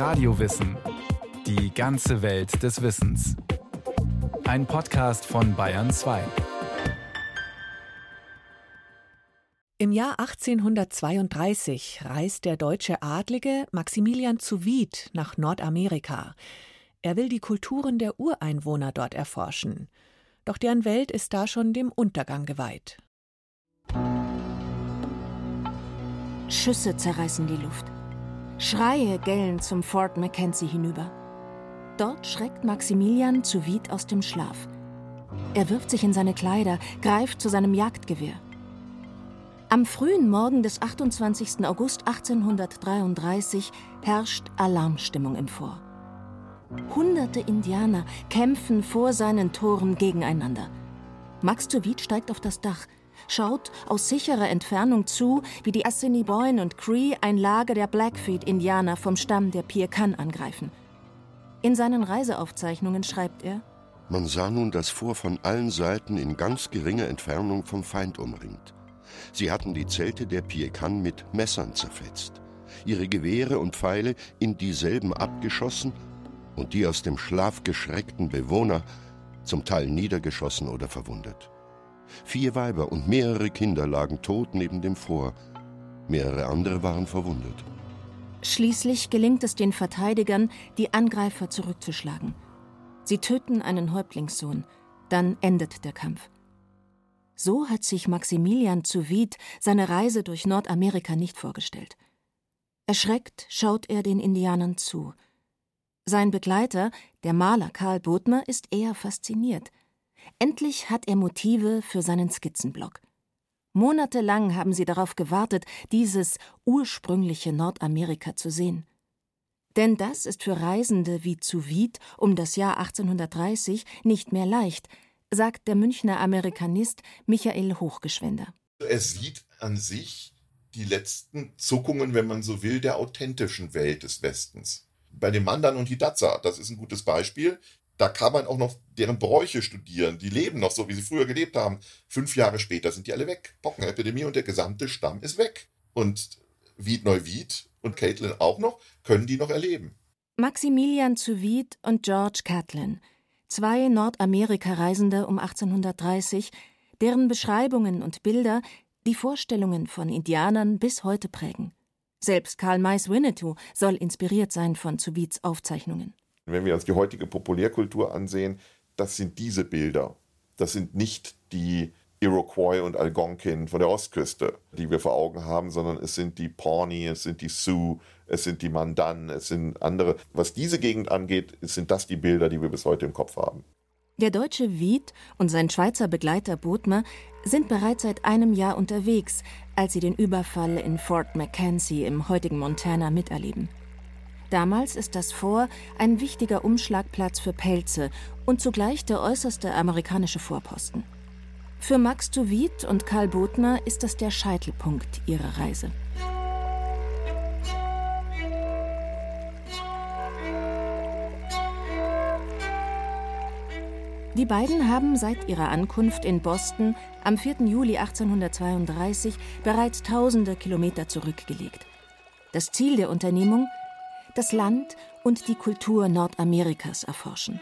Radiowissen. Die ganze Welt des Wissens. Ein Podcast von Bayern 2. Im Jahr 1832 reist der deutsche Adlige Maximilian zu Wied nach Nordamerika. Er will die Kulturen der Ureinwohner dort erforschen. Doch deren Welt ist da schon dem Untergang geweiht. Schüsse zerreißen die Luft. Schreie gellen zum Fort Mackenzie hinüber. Dort schreckt Maximilian zu Wied aus dem Schlaf. Er wirft sich in seine Kleider, greift zu seinem Jagdgewehr. Am frühen Morgen des 28. August 1833 herrscht Alarmstimmung im Fort. Hunderte Indianer kämpfen vor seinen Toren gegeneinander. Max zu Wied steigt auf das Dach, schaut aus sicherer Entfernung zu, wie die Assiniboine und Cree ein Lager der Blackfeet-Indianer vom Stamm der Piekan angreifen. In seinen Reiseaufzeichnungen schreibt er: Man sah nun das Vor von allen Seiten in ganz geringer Entfernung vom Feind umringt. Sie hatten die Zelte der Piekan mit Messern zerfetzt, ihre Gewehre und Pfeile in dieselben abgeschossen und die aus dem Schlaf geschreckten Bewohner zum Teil niedergeschossen oder verwundet. Vier Weiber und mehrere Kinder lagen tot neben dem Fort, mehrere andere waren verwundet. Schließlich gelingt es den Verteidigern, die Angreifer zurückzuschlagen. Sie töten einen Häuptlingssohn, dann endet der Kampf. So hat sich Maximilian zu Wied seine Reise durch Nordamerika nicht vorgestellt. Erschreckt schaut er den Indianern zu. Sein Begleiter, der Maler Karl Bodmer, ist eher fasziniert. Endlich hat er Motive für seinen Skizzenblock. Monatelang haben sie darauf gewartet, dieses ursprüngliche Nordamerika zu sehen. Denn das ist für Reisende wie zu Wied um das Jahr 1830 nicht mehr leicht, sagt der Münchner Amerikanist Michael Hochgeschwender. Er sieht an sich die letzten Zuckungen, wenn man so will, der authentischen Welt des Westens. Bei den Mandan und Hidatsa, das ist ein gutes Beispiel, da kann man auch noch deren Bräuche studieren. Die leben noch so, wie sie früher gelebt haben. Fünf Jahre später sind die alle weg. Pockenepidemie und der gesamte Stamm ist weg. Und Wied Neuwied und Caitlin auch noch, können die noch erleben. Maximilian zu Wied und George Catlin, zwei Nordamerika-Reisende um 1830, deren Beschreibungen und Bilder die Vorstellungen von Indianern bis heute prägen. Selbst Karl Mays Winnetou soll inspiriert sein von zu Wieds Aufzeichnungen. Wenn wir uns die heutige Populärkultur ansehen, das sind diese Bilder. Das sind nicht die Iroquois und Algonquin von der Ostküste, die wir vor Augen haben, sondern es sind die Pawnee, es sind die Sioux, es sind die Mandan, es sind andere. Was diese Gegend angeht, sind das die Bilder, die wir bis heute im Kopf haben. Der deutsche Wied und sein Schweizer Begleiter Bodmer sind bereits seit einem Jahr unterwegs, als sie den Überfall in Fort Mackenzie im heutigen Montana miterleben. Damals ist das Fort ein wichtiger Umschlagplatz für Pelze und zugleich der äußerste amerikanische Vorposten. Für Max Duvid und Karl Bodmer ist das der Scheitelpunkt ihrer Reise. Die beiden haben seit ihrer Ankunft in Boston am 4. Juli 1832 bereits tausende Kilometer zurückgelegt. Das Ziel der Unternehmung das Land und die Kultur Nordamerikas erforschen.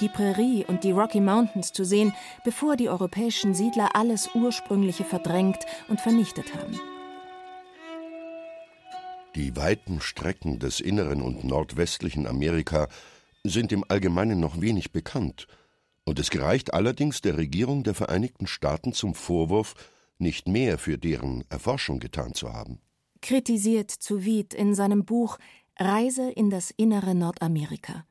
Die Prärie und die Rocky Mountains zu sehen, bevor die europäischen Siedler alles Ursprüngliche verdrängt und vernichtet haben. Die weiten Strecken des inneren und nordwestlichen Amerika sind im Allgemeinen noch wenig bekannt, und es gereicht allerdings der Regierung der Vereinigten Staaten zum Vorwurf, nicht mehr für deren Erforschung getan zu haben. Kritisiert zu Wied in seinem Buch Reise in das innere Nordamerika.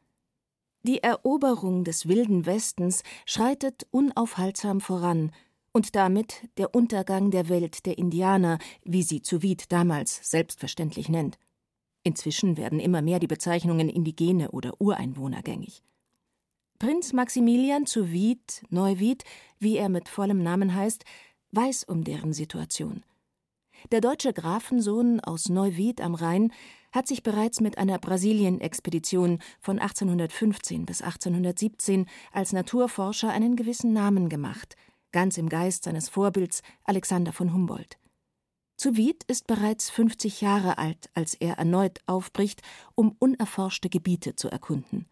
Die Eroberung des wilden Westens schreitet unaufhaltsam voran und damit der Untergang der Welt der Indianer, wie sie zu Wied damals selbstverständlich nennt. Inzwischen werden immer mehr die Bezeichnungen Indigene oder Ureinwohner gängig. Prinz Maximilian zu Wied, Neuwied, wie er mit vollem Namen heißt, weiß um deren Situation. Der deutsche Grafensohn aus Neuwied am Rhein hat sich bereits mit einer Brasilien-Expedition von 1815 bis 1817 als Naturforscher einen gewissen Namen gemacht, ganz im Geist seines Vorbilds Alexander von Humboldt. Zuvid ist bereits 50 Jahre alt, als er erneut aufbricht, um unerforschte Gebiete zu erkunden.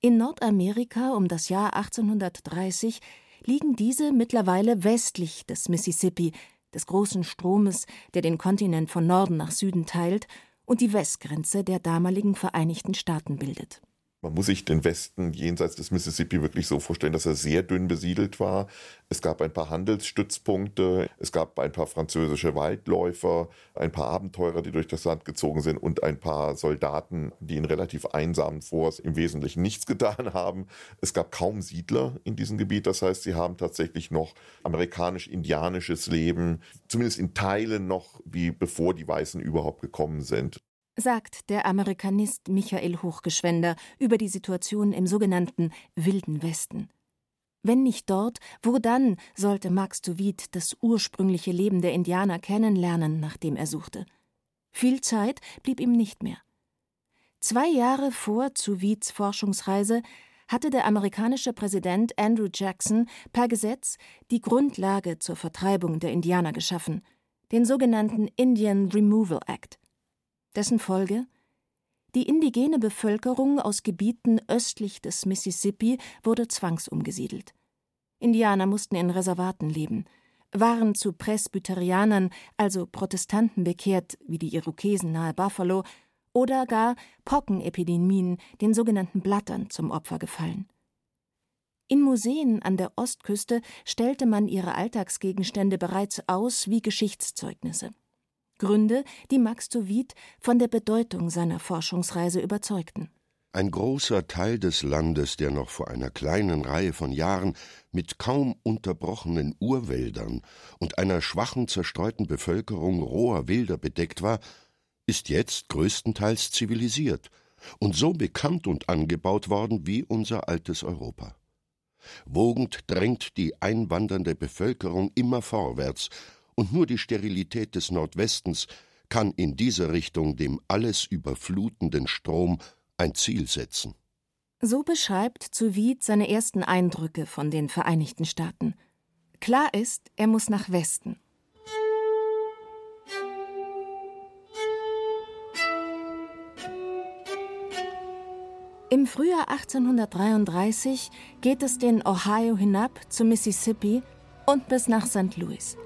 In Nordamerika um das Jahr 1830 liegen diese mittlerweile westlich des Mississippi, des großen Stromes, der den Kontinent von Norden nach Süden teilt und die Westgrenze der damaligen Vereinigten Staaten bildet man muss sich den Westen jenseits des Mississippi wirklich so vorstellen, dass er sehr dünn besiedelt war. Es gab ein paar Handelsstützpunkte, es gab ein paar französische Waldläufer, ein paar Abenteurer, die durch das Land gezogen sind und ein paar Soldaten, die in relativ einsamen Forts im Wesentlichen nichts getan haben. Es gab kaum Siedler in diesem Gebiet, das heißt, sie haben tatsächlich noch amerikanisch-indianisches Leben, zumindest in Teilen noch, wie bevor die Weißen überhaupt gekommen sind sagt der Amerikanist Michael Hochgeschwender über die Situation im sogenannten Wilden Westen. Wenn nicht dort, wo dann sollte Max Tuvid das ursprüngliche Leben der Indianer kennenlernen, nach dem er suchte? Viel Zeit blieb ihm nicht mehr. Zwei Jahre vor Tuvids Forschungsreise hatte der amerikanische Präsident Andrew Jackson per Gesetz die Grundlage zur Vertreibung der Indianer geschaffen, den sogenannten Indian Removal Act. Dessen Folge? Die indigene Bevölkerung aus Gebieten östlich des Mississippi wurde zwangsumgesiedelt. Indianer mussten in Reservaten leben, waren zu Presbyterianern, also Protestanten bekehrt, wie die Irokesen nahe Buffalo, oder gar Pockenepidemien, den sogenannten Blattern, zum Opfer gefallen. In Museen an der Ostküste stellte man ihre Alltagsgegenstände bereits aus wie Geschichtszeugnisse. Gründe, die Max Tuvid von der Bedeutung seiner Forschungsreise überzeugten. Ein großer Teil des Landes, der noch vor einer kleinen Reihe von Jahren mit kaum unterbrochenen Urwäldern und einer schwachen zerstreuten Bevölkerung roher Wilder bedeckt war, ist jetzt größtenteils zivilisiert und so bekannt und angebaut worden wie unser altes Europa. Wogend drängt die einwandernde Bevölkerung immer vorwärts und nur die Sterilität des Nordwestens kann in dieser Richtung dem alles überflutenden Strom ein Ziel setzen. So beschreibt Zuvid seine ersten Eindrücke von den Vereinigten Staaten. Klar ist, er muss nach Westen. Im Frühjahr 1833 geht es den Ohio hinab zum Mississippi und bis nach St. Louis.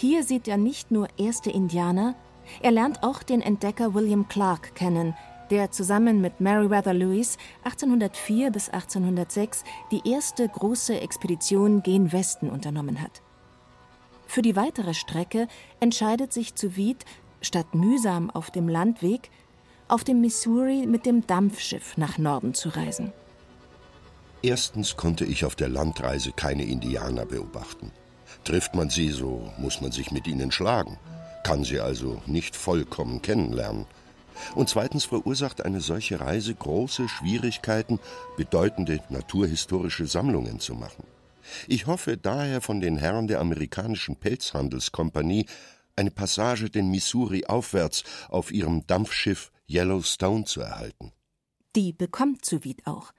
Hier sieht er nicht nur erste Indianer, er lernt auch den Entdecker William Clark kennen, der zusammen mit Meriwether Lewis 1804 bis 1806 die erste große Expedition gen Westen unternommen hat. Für die weitere Strecke entscheidet sich Zuvid, statt mühsam auf dem Landweg, auf dem Missouri mit dem Dampfschiff nach Norden zu reisen. Erstens konnte ich auf der Landreise keine Indianer beobachten. Trifft man sie, so muss man sich mit ihnen schlagen, kann sie also nicht vollkommen kennenlernen. Und zweitens verursacht eine solche Reise große Schwierigkeiten, bedeutende naturhistorische Sammlungen zu machen. Ich hoffe daher von den Herren der amerikanischen Pelzhandelskompanie eine Passage den Missouri aufwärts auf ihrem Dampfschiff Yellowstone zu erhalten. Die bekommt Zuvid auch.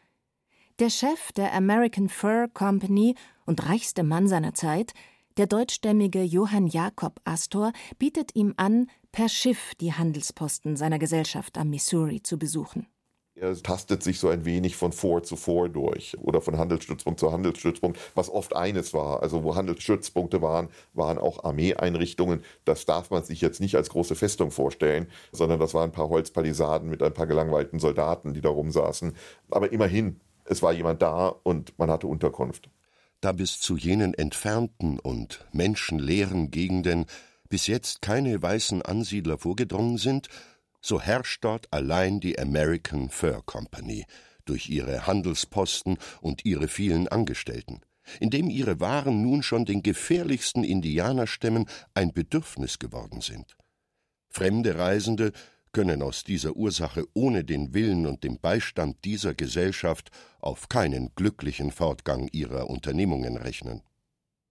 Der Chef der American Fur Company und reichste Mann seiner Zeit, der deutschstämmige Johann Jakob Astor, bietet ihm an, per Schiff die Handelsposten seiner Gesellschaft am Missouri zu besuchen. Er tastet sich so ein wenig von Vor zu Vor durch oder von Handelsstützpunkt zu Handelsstützpunkt, was oft eines war. Also wo Handelsstützpunkte waren, waren auch Armeeeinrichtungen. Das darf man sich jetzt nicht als große Festung vorstellen, sondern das waren ein paar Holzpalisaden mit ein paar gelangweilten Soldaten, die da rumsaßen. Aber immerhin, es war jemand da und man hatte Unterkunft da bis zu jenen entfernten und menschenleeren Gegenden bis jetzt keine weißen Ansiedler vorgedrungen sind, so herrscht dort allein die American Fur Company durch ihre Handelsposten und ihre vielen Angestellten, indem ihre Waren nun schon den gefährlichsten Indianerstämmen ein Bedürfnis geworden sind. Fremde Reisende können aus dieser Ursache ohne den Willen und den Beistand dieser Gesellschaft auf keinen glücklichen Fortgang ihrer Unternehmungen rechnen.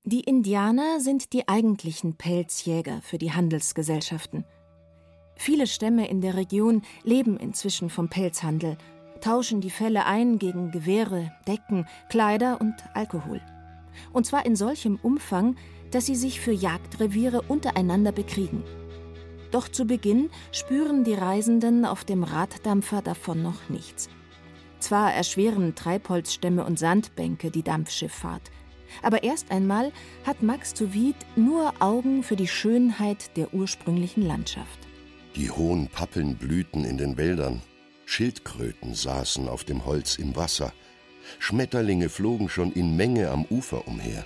Die Indianer sind die eigentlichen Pelzjäger für die Handelsgesellschaften. Viele Stämme in der Region leben inzwischen vom Pelzhandel, tauschen die Felle ein gegen Gewehre, Decken, Kleider und Alkohol. Und zwar in solchem Umfang, dass sie sich für Jagdreviere untereinander bekriegen. Doch zu Beginn spüren die Reisenden auf dem Raddampfer davon noch nichts. Zwar erschweren Treibholzstämme und Sandbänke die Dampfschifffahrt, aber erst einmal hat Max zu Wied nur Augen für die Schönheit der ursprünglichen Landschaft. Die hohen Pappeln blühten in den Wäldern, Schildkröten saßen auf dem Holz im Wasser, Schmetterlinge flogen schon in Menge am Ufer umher.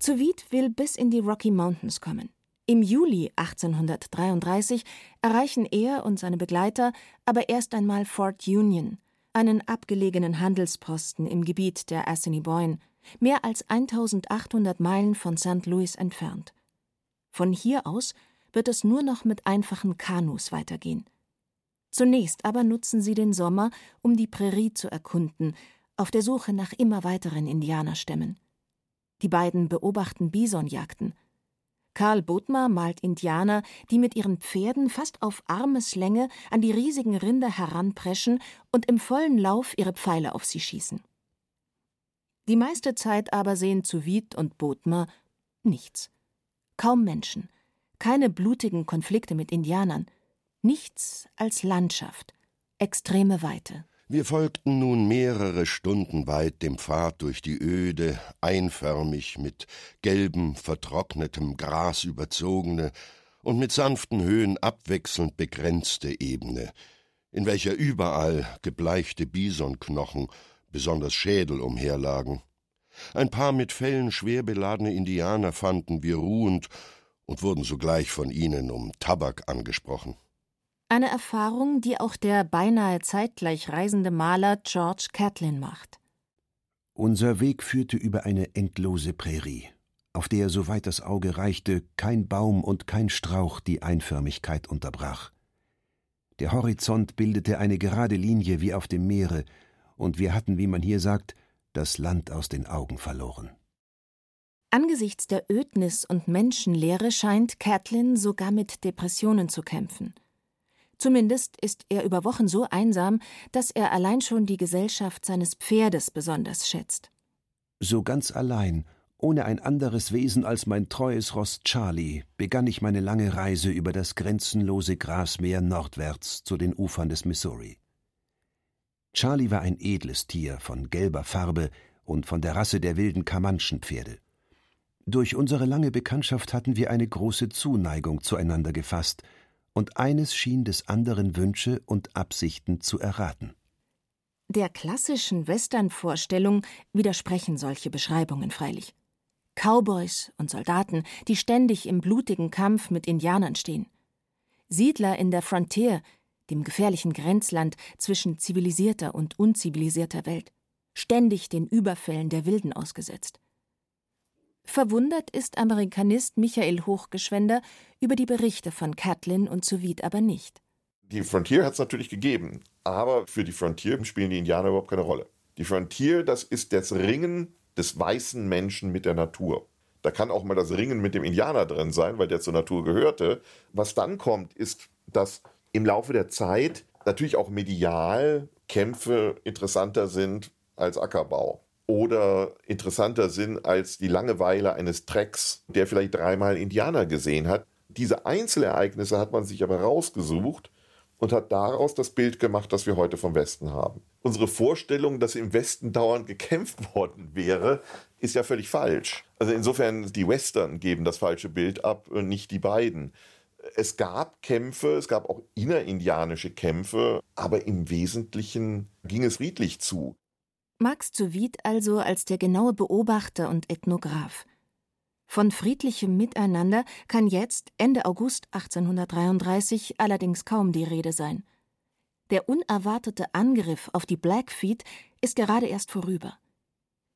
Zu Wied will bis in die Rocky Mountains kommen. Im Juli 1833 erreichen er und seine Begleiter aber erst einmal Fort Union, einen abgelegenen Handelsposten im Gebiet der Assiniboine, mehr als 1800 Meilen von St. Louis entfernt. Von hier aus wird es nur noch mit einfachen Kanus weitergehen. Zunächst aber nutzen sie den Sommer, um die Prärie zu erkunden, auf der Suche nach immer weiteren Indianerstämmen. Die beiden beobachten Bisonjagden – Karl Bodmer malt Indianer, die mit ihren Pferden fast auf Armeslänge an die riesigen Rinder heranpreschen und im vollen Lauf ihre Pfeile auf sie schießen. Die meiste Zeit aber sehen Zuwied und Bodmer nichts. Kaum Menschen, keine blutigen Konflikte mit Indianern, nichts als Landschaft, extreme Weite. Wir folgten nun mehrere Stunden weit dem Pfad durch die öde, einförmig mit gelbem, vertrocknetem Gras überzogene und mit sanften Höhen abwechselnd begrenzte Ebene, in welcher überall gebleichte Bisonknochen, besonders Schädel umherlagen. Ein paar mit Fellen schwer beladene Indianer fanden wir ruhend und wurden sogleich von ihnen um Tabak angesprochen. Eine Erfahrung, die auch der beinahe zeitgleich reisende Maler George Catlin macht. Unser Weg führte über eine endlose Prärie, auf der, soweit das Auge reichte, kein Baum und kein Strauch die Einförmigkeit unterbrach. Der Horizont bildete eine gerade Linie wie auf dem Meere, und wir hatten, wie man hier sagt, das Land aus den Augen verloren. Angesichts der Ödnis und Menschenleere scheint Catlin sogar mit Depressionen zu kämpfen. Zumindest ist er über Wochen so einsam, dass er allein schon die Gesellschaft seines Pferdes besonders schätzt. So ganz allein, ohne ein anderes Wesen als mein treues Ross Charlie, begann ich meine lange Reise über das grenzenlose Grasmeer nordwärts zu den Ufern des Missouri. Charlie war ein edles Tier von gelber Farbe und von der Rasse der wilden Kamanschenpferde. Durch unsere lange Bekanntschaft hatten wir eine große Zuneigung zueinander gefasst – und eines schien des anderen Wünsche und Absichten zu erraten. Der klassischen Western-Vorstellung widersprechen solche Beschreibungen freilich. Cowboys und Soldaten, die ständig im blutigen Kampf mit Indianern stehen. Siedler in der Frontier, dem gefährlichen Grenzland zwischen zivilisierter und unzivilisierter Welt, ständig den Überfällen der Wilden ausgesetzt. Verwundert ist Amerikanist Michael Hochgeschwender über die Berichte von Catlin und Suvid aber nicht. Die Frontier hat es natürlich gegeben, aber für die Frontier spielen die Indianer überhaupt keine Rolle. Die Frontier, das ist das Ringen des weißen Menschen mit der Natur. Da kann auch mal das Ringen mit dem Indianer drin sein, weil der zur Natur gehörte. Was dann kommt, ist, dass im Laufe der Zeit natürlich auch medial Kämpfe interessanter sind als Ackerbau oder interessanter sind als die Langeweile eines Trecks, der vielleicht dreimal Indianer gesehen hat. Diese Einzelereignisse hat man sich aber rausgesucht und hat daraus das Bild gemacht, das wir heute vom Westen haben. Unsere Vorstellung, dass im Westen dauernd gekämpft worden wäre, ist ja völlig falsch. Also insofern, die Western geben das falsche Bild ab, nicht die beiden. Es gab Kämpfe, es gab auch innerindianische Kämpfe, aber im Wesentlichen ging es friedlich zu. Max zu Wied also als der genaue Beobachter und Ethnograph. Von friedlichem Miteinander kann jetzt, Ende August 1833, allerdings kaum die Rede sein. Der unerwartete Angriff auf die Blackfeet ist gerade erst vorüber.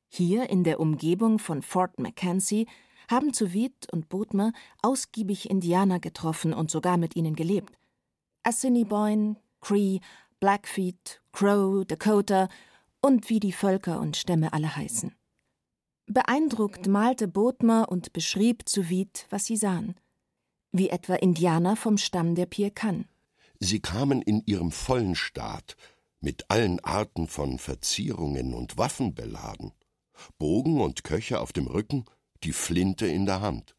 Hier in der Umgebung von Fort Mackenzie haben Zuwied und Bodmer ausgiebig Indianer getroffen und sogar mit ihnen gelebt. Assiniboine, Cree, Blackfeet, Crow, Dakota und wie die Völker und Stämme alle heißen. Beeindruckt malte Bodmer und beschrieb zu Wied, was sie sahen. Wie etwa Indianer vom Stamm der Pirkan. Sie kamen in ihrem vollen Staat, mit allen Arten von Verzierungen und Waffen beladen, Bogen und Köcher auf dem Rücken, die Flinte in der Hand,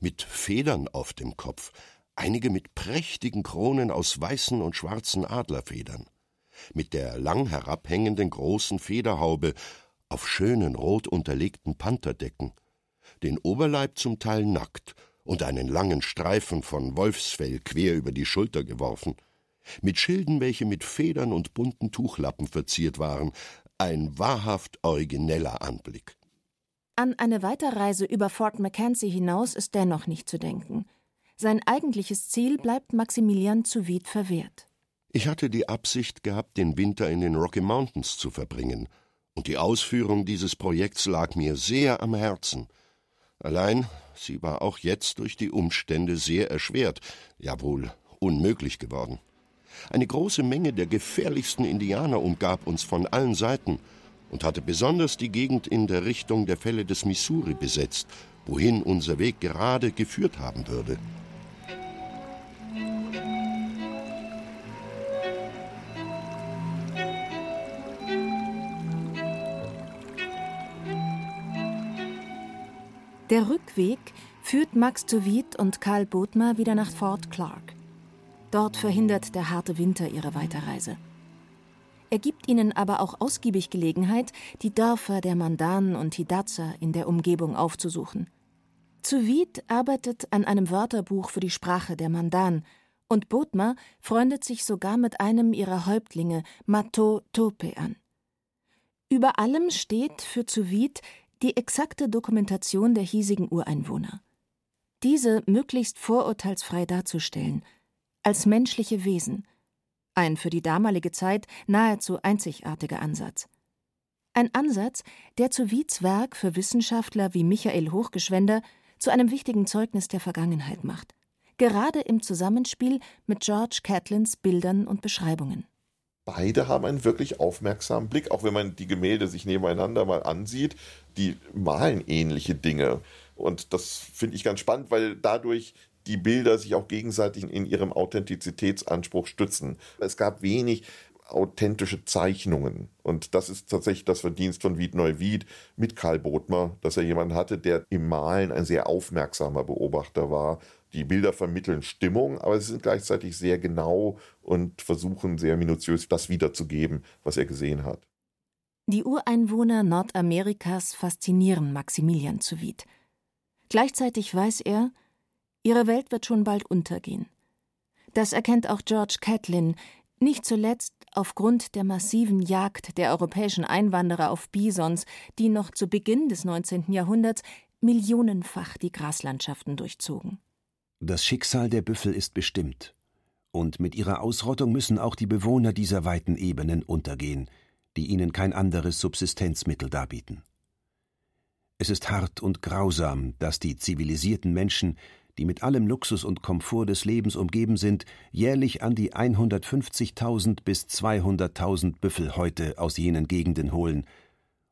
mit Federn auf dem Kopf, einige mit prächtigen Kronen aus weißen und schwarzen Adlerfedern, mit der lang herabhängenden großen Federhaube auf schönen rot unterlegten Pantherdecken, den Oberleib zum Teil nackt und einen langen Streifen von Wolfsfell quer über die Schulter geworfen, mit Schilden, welche mit Federn und bunten Tuchlappen verziert waren, ein wahrhaft origineller Anblick. An eine Weiterreise über Fort Mackenzie hinaus ist dennoch nicht zu denken. Sein eigentliches Ziel bleibt Maximilian zu Wied verwehrt. Ich hatte die Absicht gehabt, den Winter in den Rocky Mountains zu verbringen, und die Ausführung dieses Projekts lag mir sehr am Herzen. Allein sie war auch jetzt durch die Umstände sehr erschwert, ja wohl unmöglich geworden. Eine große Menge der gefährlichsten Indianer umgab uns von allen Seiten und hatte besonders die Gegend in der Richtung der Fälle des Missouri besetzt, wohin unser Weg gerade geführt haben würde. Der Rückweg führt Max Wied und Karl Bodmer wieder nach Fort Clark. Dort verhindert der harte Winter ihre Weiterreise. Er gibt ihnen aber auch ausgiebig Gelegenheit, die Dörfer der Mandanen und Hidatsa in der Umgebung aufzusuchen. Zu Wied arbeitet an einem Wörterbuch für die Sprache der Mandan und Bodmer freundet sich sogar mit einem ihrer Häuptlinge, Mato Tope, an. Über allem steht für Zuvid die exakte Dokumentation der hiesigen Ureinwohner. Diese möglichst vorurteilsfrei darzustellen, als menschliche Wesen. Ein für die damalige Zeit nahezu einzigartiger Ansatz. Ein Ansatz, der zu Wieds Werk für Wissenschaftler wie Michael Hochgeschwender zu einem wichtigen Zeugnis der Vergangenheit macht. Gerade im Zusammenspiel mit George Catlins Bildern und Beschreibungen beide haben einen wirklich aufmerksamen Blick, auch wenn man die Gemälde sich nebeneinander mal ansieht, die malen ähnliche Dinge. Und das finde ich ganz spannend, weil dadurch die Bilder sich auch gegenseitig in ihrem Authentizitätsanspruch stützen. Es gab wenig authentische Zeichnungen. Und das ist tatsächlich das Verdienst von Wied Neuwied mit Karl Bodmer, dass er jemanden hatte, der im Malen ein sehr aufmerksamer Beobachter war. Die Bilder vermitteln Stimmung, aber sie sind gleichzeitig sehr genau und versuchen sehr minutiös das wiederzugeben, was er gesehen hat. Die Ureinwohner Nordamerikas faszinieren Maximilian zu Wied. Gleichzeitig weiß er, ihre Welt wird schon bald untergehen. Das erkennt auch George Catlin, nicht zuletzt aufgrund der massiven Jagd der europäischen Einwanderer auf Bisons, die noch zu Beginn des 19. Jahrhunderts millionenfach die Graslandschaften durchzogen. Das Schicksal der Büffel ist bestimmt. Und mit ihrer Ausrottung müssen auch die Bewohner dieser weiten Ebenen untergehen, die ihnen kein anderes Subsistenzmittel darbieten. Es ist hart und grausam, dass die zivilisierten Menschen die mit allem Luxus und Komfort des Lebens umgeben sind, jährlich an die 150.000 bis 200.000 Büffelhäute aus jenen Gegenden holen,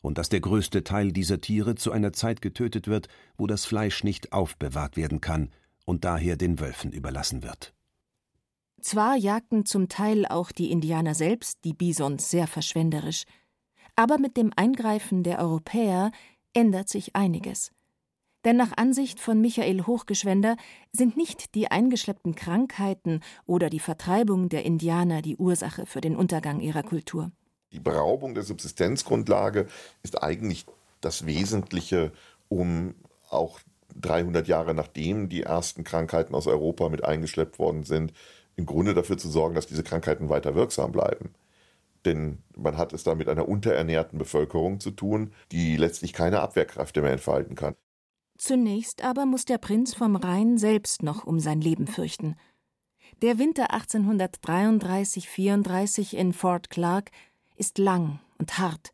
und dass der größte Teil dieser Tiere zu einer Zeit getötet wird, wo das Fleisch nicht aufbewahrt werden kann und daher den Wölfen überlassen wird. Zwar jagten zum Teil auch die Indianer selbst die Bisons sehr verschwenderisch, aber mit dem Eingreifen der Europäer ändert sich einiges. Denn nach Ansicht von Michael Hochgeschwender sind nicht die eingeschleppten Krankheiten oder die Vertreibung der Indianer die Ursache für den Untergang ihrer Kultur. Die Beraubung der Subsistenzgrundlage ist eigentlich das Wesentliche, um auch 300 Jahre nachdem die ersten Krankheiten aus Europa mit eingeschleppt worden sind, im Grunde dafür zu sorgen, dass diese Krankheiten weiter wirksam bleiben. Denn man hat es da mit einer unterernährten Bevölkerung zu tun, die letztlich keine Abwehrkräfte mehr entfalten kann. Zunächst aber muss der Prinz vom Rhein selbst noch um sein Leben fürchten. Der Winter 1833-34 in Fort Clark ist lang und hart.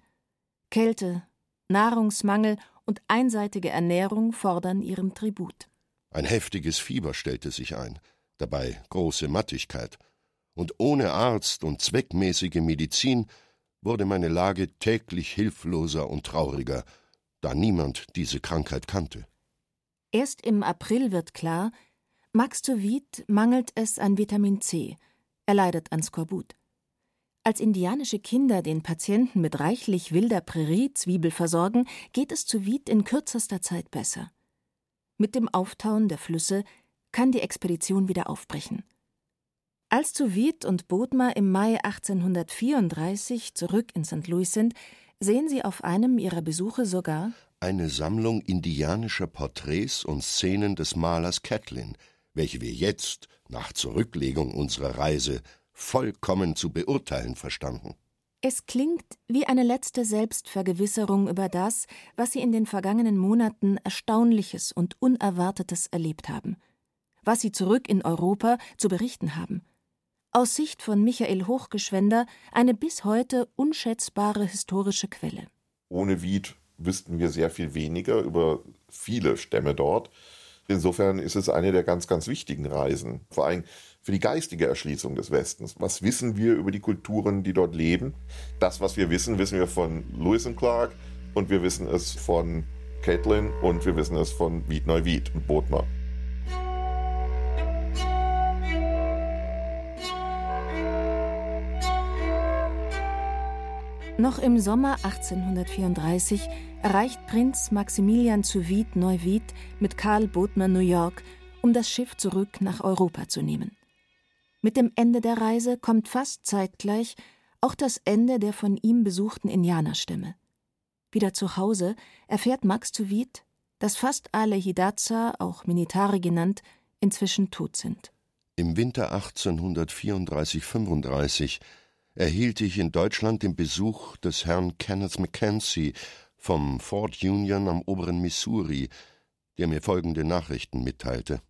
Kälte, Nahrungsmangel und einseitige Ernährung fordern ihrem Tribut. Ein heftiges Fieber stellte sich ein, dabei große Mattigkeit. Und ohne Arzt und zweckmäßige Medizin wurde meine Lage täglich hilfloser und trauriger, da niemand diese Krankheit kannte. Erst im April wird klar, Max Mastovid mangelt es an Vitamin C, Er leidet an Skorbut. Als indianische Kinder den Patienten mit reichlich wilder Prärie-Zwiebel versorgen, geht es zu Wied in kürzester Zeit besser. Mit dem Auftauen der Flüsse kann die Expedition wieder aufbrechen. Als zu Wied und Bodmer im Mai 1834 zurück in St. Louis sind, sehen sie auf einem ihrer Besuche sogar eine Sammlung indianischer Porträts und Szenen des Malers Catlin, welche wir jetzt, nach Zurücklegung unserer Reise, vollkommen zu beurteilen verstanden. Es klingt wie eine letzte Selbstvergewisserung über das, was sie in den vergangenen Monaten Erstaunliches und Unerwartetes erlebt haben, was sie zurück in Europa zu berichten haben. Aus Sicht von Michael Hochgeschwender eine bis heute unschätzbare historische Quelle. Ohne Wied wüssten wir sehr viel weniger über viele Stämme dort. Insofern ist es eine der ganz, ganz wichtigen Reisen. Vor allem für die geistige Erschließung des Westens. Was wissen wir über die Kulturen, die dort leben? Das, was wir wissen, wissen wir von Lewis und Clark und wir wissen es von Caitlin und wir wissen es von Wied Neuwied und Bodmer. Noch im Sommer 1834 erreicht Prinz Maximilian zu Wied Neuwied mit Karl Bodmer New York, um das Schiff zurück nach Europa zu nehmen. Mit dem Ende der Reise kommt fast zeitgleich auch das Ende der von ihm besuchten Indianerstämme. Wieder zu Hause erfährt Max zu Wied, dass fast alle Hidatsa, auch Minitari genannt, inzwischen tot sind. Im Winter 1834-35 erhielt ich in Deutschland den Besuch des Herrn Kenneth Mackenzie vom Fort Union am oberen Missouri, der mir folgende Nachrichten mitteilte.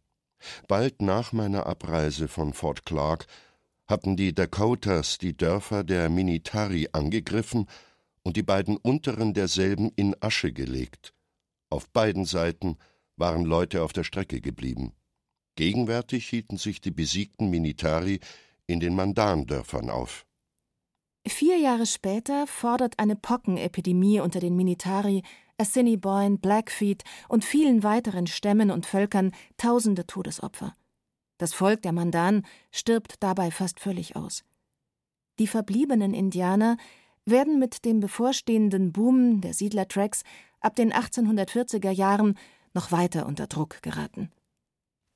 Bald nach meiner Abreise von Fort Clark hatten die Dakotas die Dörfer der Minitari angegriffen und die beiden unteren derselben in Asche gelegt. Auf beiden Seiten waren Leute auf der Strecke geblieben. Gegenwärtig hielten sich die besiegten Minitari in den Mandandörfern auf. Vier Jahre später fordert eine Pockenepidemie unter den Minitari, Assiniboine, Blackfeet und vielen weiteren Stämmen und Völkern tausende Todesopfer. Das Volk der Mandan stirbt dabei fast völlig aus. Die verbliebenen Indianer werden mit dem bevorstehenden Boom der Siedlertracks ab den 1840er Jahren noch weiter unter Druck geraten.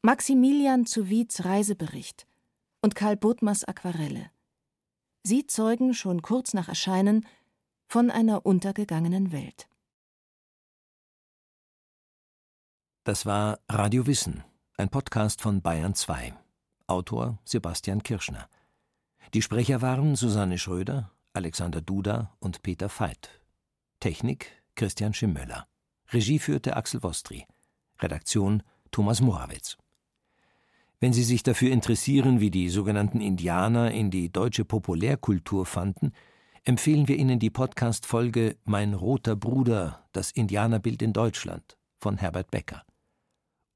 Maximilian zu Wieds Reisebericht und Karl Bodmers Aquarelle. Sie zeugen schon kurz nach Erscheinen von einer untergegangenen Welt. Das war Radio Wissen, ein Podcast von Bayern 2. Autor Sebastian Kirschner. Die Sprecher waren Susanne Schröder, Alexander Duda und Peter Veit. Technik Christian Schimmöller. Regie führte Axel Wostri. Redaktion Thomas Morawitz. Wenn Sie sich dafür interessieren, wie die sogenannten Indianer in die deutsche Populärkultur fanden, empfehlen wir Ihnen die Podcast-Folge Mein roter Bruder, das Indianerbild in Deutschland von Herbert Becker.